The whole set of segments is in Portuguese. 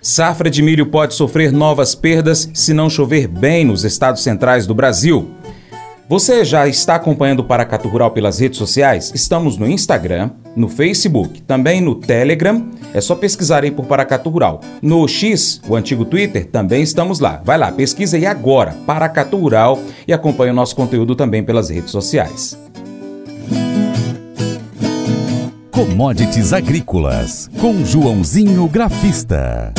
Safra de milho pode sofrer novas perdas se não chover bem nos estados centrais do Brasil. Você já está acompanhando o Paracato Rural pelas redes sociais? Estamos no Instagram, no Facebook, também no Telegram. É só pesquisarem por Paracato Rural. No X, o antigo Twitter, também estamos lá. Vai lá, pesquisa aí agora, Paracato Rural, e acompanhe o nosso conteúdo também pelas redes sociais. Commodities Agrícolas, com Joãozinho Grafista.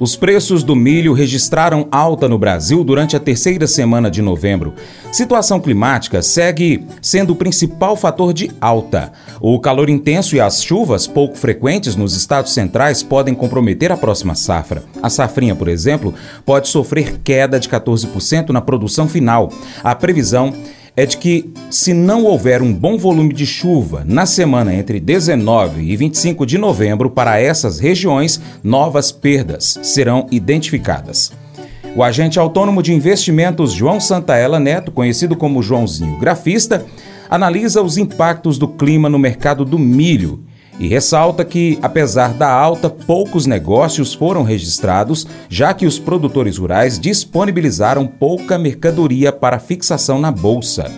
Os preços do milho registraram alta no Brasil durante a terceira semana de novembro. Situação climática segue sendo o principal fator de alta. O calor intenso e as chuvas pouco frequentes nos estados centrais podem comprometer a próxima safra. A safrinha, por exemplo, pode sofrer queda de 14% na produção final. A previsão é de que, se não houver um bom volume de chuva na semana entre 19 e 25 de novembro para essas regiões, novas perdas serão identificadas. O agente autônomo de investimentos João Santaella Neto, conhecido como Joãozinho Grafista, analisa os impactos do clima no mercado do milho e ressalta que, apesar da alta, poucos negócios foram registrados, já que os produtores rurais disponibilizaram pouca mercadoria para fixação na bolsa.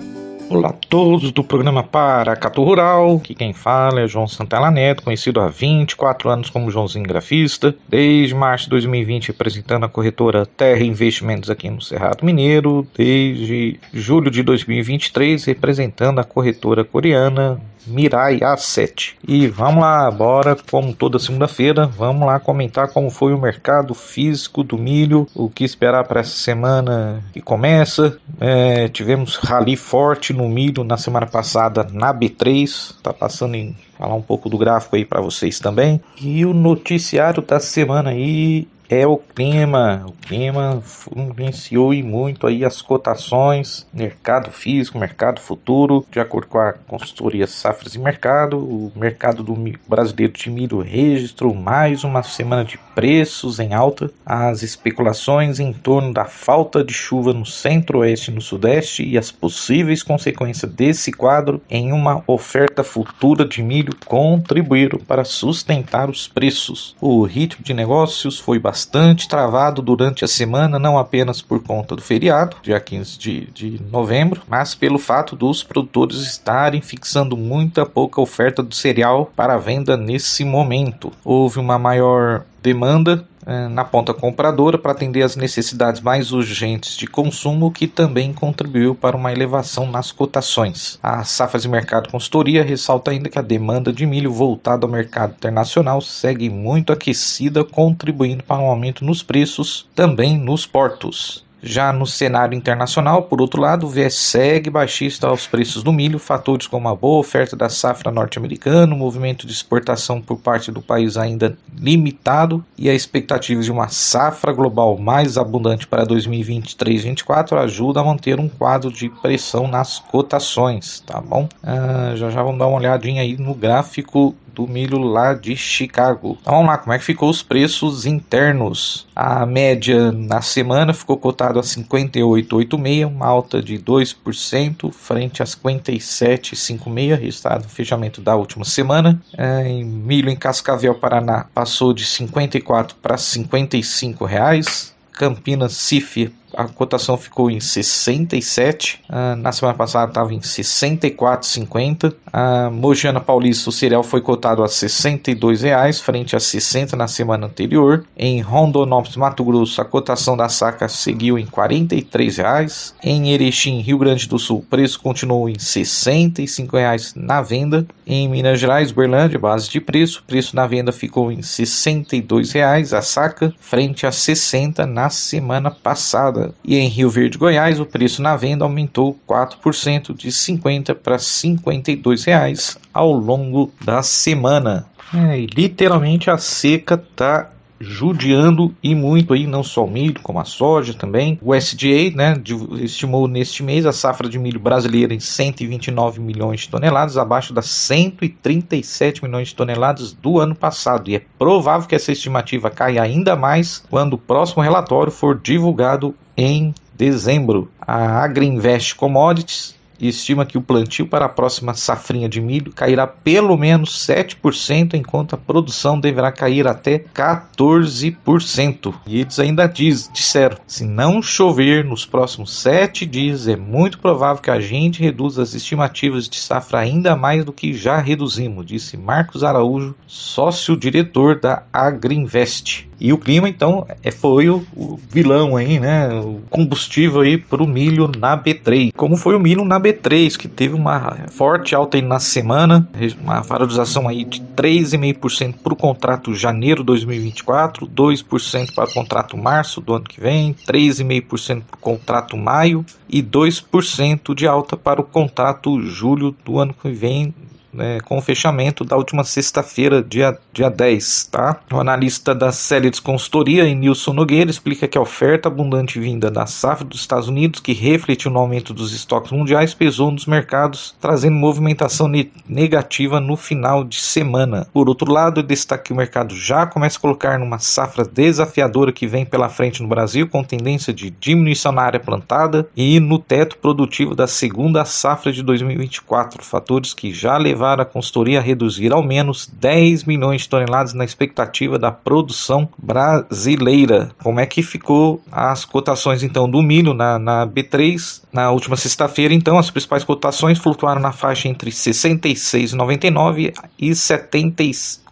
Olá a todos do programa Paracato Rural, que quem fala é João Santana Neto, conhecido há 24 anos como Joãozinho Grafista, desde março de 2020 representando a corretora Terra Investimentos aqui no Cerrado Mineiro, desde julho de 2023 representando a corretora coreana Mirai A7. E vamos lá, bora, como toda segunda-feira, vamos lá comentar como foi o mercado físico do milho, o que esperar para essa semana que começa. É, tivemos rally forte no milho na semana passada na B3, tá passando em falar um pouco do gráfico aí para vocês também. E o noticiário da semana aí é o clima. O clima influenciou e muito aí as cotações, mercado físico, mercado futuro, de acordo com a consultoria Safras e Mercado. O mercado do brasileiro de milho registrou mais uma semana de preços em alta. As especulações em torno da falta de chuva no centro-oeste e no sudeste e as possíveis consequências desse quadro em uma oferta futura de milho contribuíram para sustentar os preços. O ritmo de negócios foi bastante bastante travado durante a semana, não apenas por conta do feriado, dia 15 de, de novembro, mas pelo fato dos produtores estarem fixando muita pouca oferta do cereal para venda nesse momento. Houve uma maior demanda na ponta compradora para atender às necessidades mais urgentes de consumo, que também contribuiu para uma elevação nas cotações. A Safras Mercado Consultoria ressalta ainda que a demanda de milho voltada ao mercado internacional segue muito aquecida, contribuindo para um aumento nos preços também nos portos. Já no cenário internacional, por outro lado, o viés segue baixista aos preços do milho, fatores como a boa oferta da safra norte-americana, o movimento de exportação por parte do país ainda limitado e a expectativa de uma safra global mais abundante para 2023-2024 ajuda a manter um quadro de pressão nas cotações, tá bom? Ah, já já vamos dar uma olhadinha aí no gráfico do milho lá de Chicago. Então vamos lá, como é que ficou os preços internos? A média na semana ficou cotado a 58,86, uma alta de 2% frente a 57,56, resultado do fechamento da última semana. É, em milho em Cascavel, Paraná, passou de 54 para 55 reais. Campinas CIF a cotação ficou em 67. Uh, na semana passada estava em 64,50. A uh, Mogiana Paulista, o cereal foi cotado a 62 reais, frente a 60 na semana anterior. Em Rondonópolis, Mato Grosso, a cotação da saca seguiu em 43 reais. Em Erechim, Rio Grande do Sul, o preço continuou em 65 reais na venda. Em Minas Gerais, Berlândia, base de preço, preço na venda ficou em 62 reais a saca, frente a 60 na semana passada. E em Rio Verde, Goiás, o preço na venda aumentou 4% de 50 para 52 reais ao longo da semana. É, literalmente a seca está judiando e muito aí, não só o milho, como a soja também. O SDA, né, estimou neste mês a safra de milho brasileira em 129 milhões de toneladas, abaixo das 137 milhões de toneladas do ano passado. E é provável que essa estimativa caia ainda mais quando o próximo relatório for divulgado em dezembro. A Agriinvest Commodities e estima que o plantio para a próxima safrinha de milho cairá pelo menos 7%, enquanto a produção deverá cair até 14%. E eles ainda diz, disseram: se não chover nos próximos 7 dias, é muito provável que a gente reduza as estimativas de safra ainda mais do que já reduzimos, disse Marcos Araújo, sócio-diretor da Agriinvest. E o clima, então, é, foi o, o vilão aí, né? O combustível aí para o milho na B3. Como foi o milho na B3, que teve uma forte alta aí na semana, uma valorização aí de 3,5% para o contrato janeiro 2024, 2% para o contrato março do ano que vem, 3,5% para o contrato maio e 2% de alta para o contrato julho do ano que vem né, com o fechamento da última sexta-feira, dia, dia 10. Tá? O analista da Célides Consultoria, Nilson Nogueira, explica que a oferta abundante vinda da safra dos Estados Unidos, que refletiu no aumento dos estoques mundiais, pesou nos mercados, trazendo movimentação ne negativa no final de semana. Por outro lado, destaque que o mercado já começa a colocar numa safra desafiadora que vem pela frente no Brasil, com tendência de diminuição na área plantada e no teto produtivo da segunda safra de 2024, fatores que já levaram levar a consultoria a reduzir ao menos 10 milhões de toneladas na expectativa da produção brasileira. Como é que ficou as cotações então do milho na, na B3 na última sexta-feira? Então as principais cotações flutuaram na faixa entre 66,99 e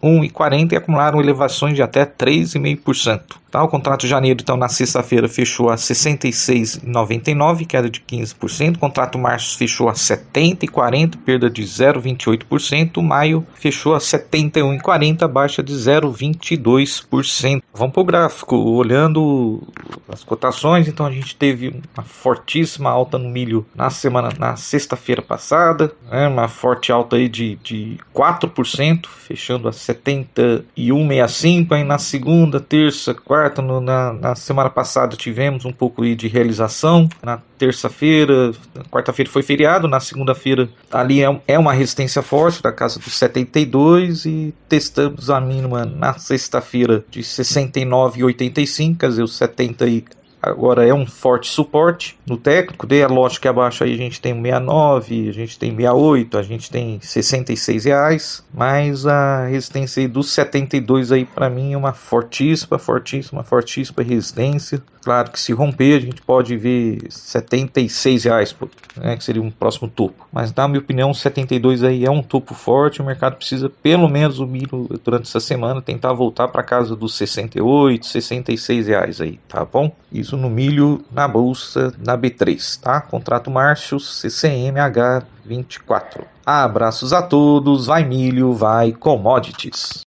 71,40 e acumularam elevações de até 3,5%. Tá, o contrato de janeiro, então, na sexta-feira fechou a 66,99, queda de 15%. O contrato março fechou a 70,40, perda de 0,28%. Maio fechou a 71,40, baixa de 0,22%. Vamos para o gráfico, olhando as cotações. Então, a gente teve uma fortíssima alta no milho na semana, na sexta-feira passada, né, uma forte alta aí de, de 4%, fechando a 71,65. Aí na segunda, terça, quarta no, na, na, semana passada tivemos um pouco de realização. Na terça-feira, quarta-feira foi feriado, na segunda-feira ali é, é, uma resistência forte, da casa dos 72, e testamos a mínima na sexta-feira de 69,85, quer dizer, os 70 e agora é um forte suporte no técnico. Dei a lógica que abaixo aí a gente tem 69, a gente tem 68, a gente tem 66 reais, mas a resistência aí dos 72 aí para mim é uma fortíssima, fortíssima, fortíssima resistência. Claro que se romper a gente pode ver 76 reais, né, que seria um próximo topo. Mas na minha opinião 72 aí é um topo forte. O mercado precisa pelo menos o milho durante essa semana tentar voltar para casa dos 68, 66 reais aí, tá bom? Isso no milho na bolsa na B3, tá? Contrato março CCMH 24. Abraços a todos, vai milho, vai commodities.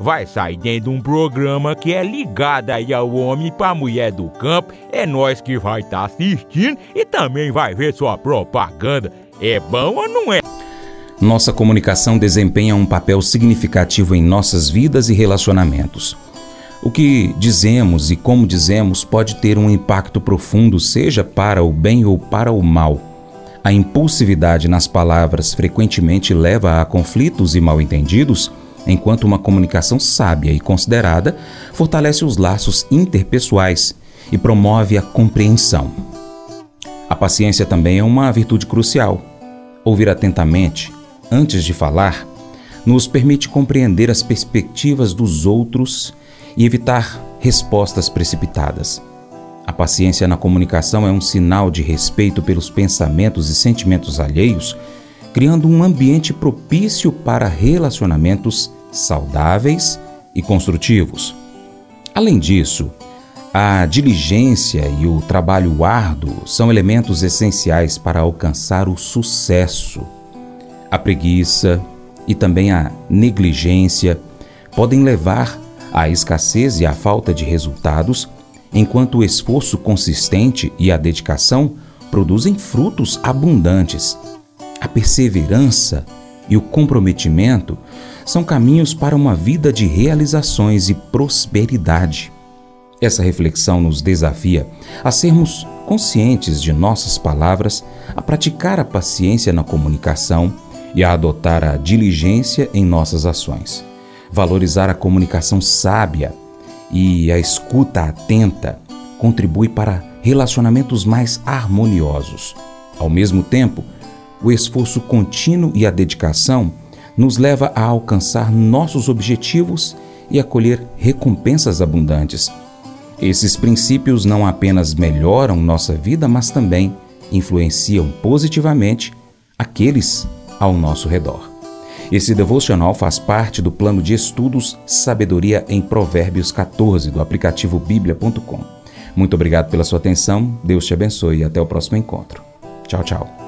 vai sair dentro de um programa que é ligado aí ao homem para mulher do campo. É nós que vai estar tá assistindo e também vai ver sua propaganda. É bom ou não é? Nossa comunicação desempenha um papel significativo em nossas vidas e relacionamentos. O que dizemos e como dizemos pode ter um impacto profundo, seja para o bem ou para o mal. A impulsividade nas palavras frequentemente leva a conflitos e mal-entendidos enquanto uma comunicação sábia e considerada fortalece os laços interpessoais e promove a compreensão. A paciência também é uma virtude crucial. Ouvir atentamente, antes de falar, nos permite compreender as perspectivas dos outros e evitar respostas precipitadas. A paciência na comunicação é um sinal de respeito pelos pensamentos e sentimentos alheios, criando um ambiente propício para relacionamentos saudáveis e construtivos. Além disso, a diligência e o trabalho árduo são elementos essenciais para alcançar o sucesso. A preguiça e também a negligência podem levar à escassez e à falta de resultados, enquanto o esforço consistente e a dedicação produzem frutos abundantes. A perseverança e o comprometimento são caminhos para uma vida de realizações e prosperidade. Essa reflexão nos desafia a sermos conscientes de nossas palavras, a praticar a paciência na comunicação e a adotar a diligência em nossas ações. Valorizar a comunicação sábia e a escuta atenta contribui para relacionamentos mais harmoniosos. Ao mesmo tempo, o esforço contínuo e a dedicação nos leva a alcançar nossos objetivos e a colher recompensas abundantes. Esses princípios não apenas melhoram nossa vida, mas também influenciam positivamente aqueles ao nosso redor. Esse devocional faz parte do plano de estudos Sabedoria em Provérbios 14 do aplicativo bíblia.com. Muito obrigado pela sua atenção, Deus te abençoe e até o próximo encontro. Tchau, tchau.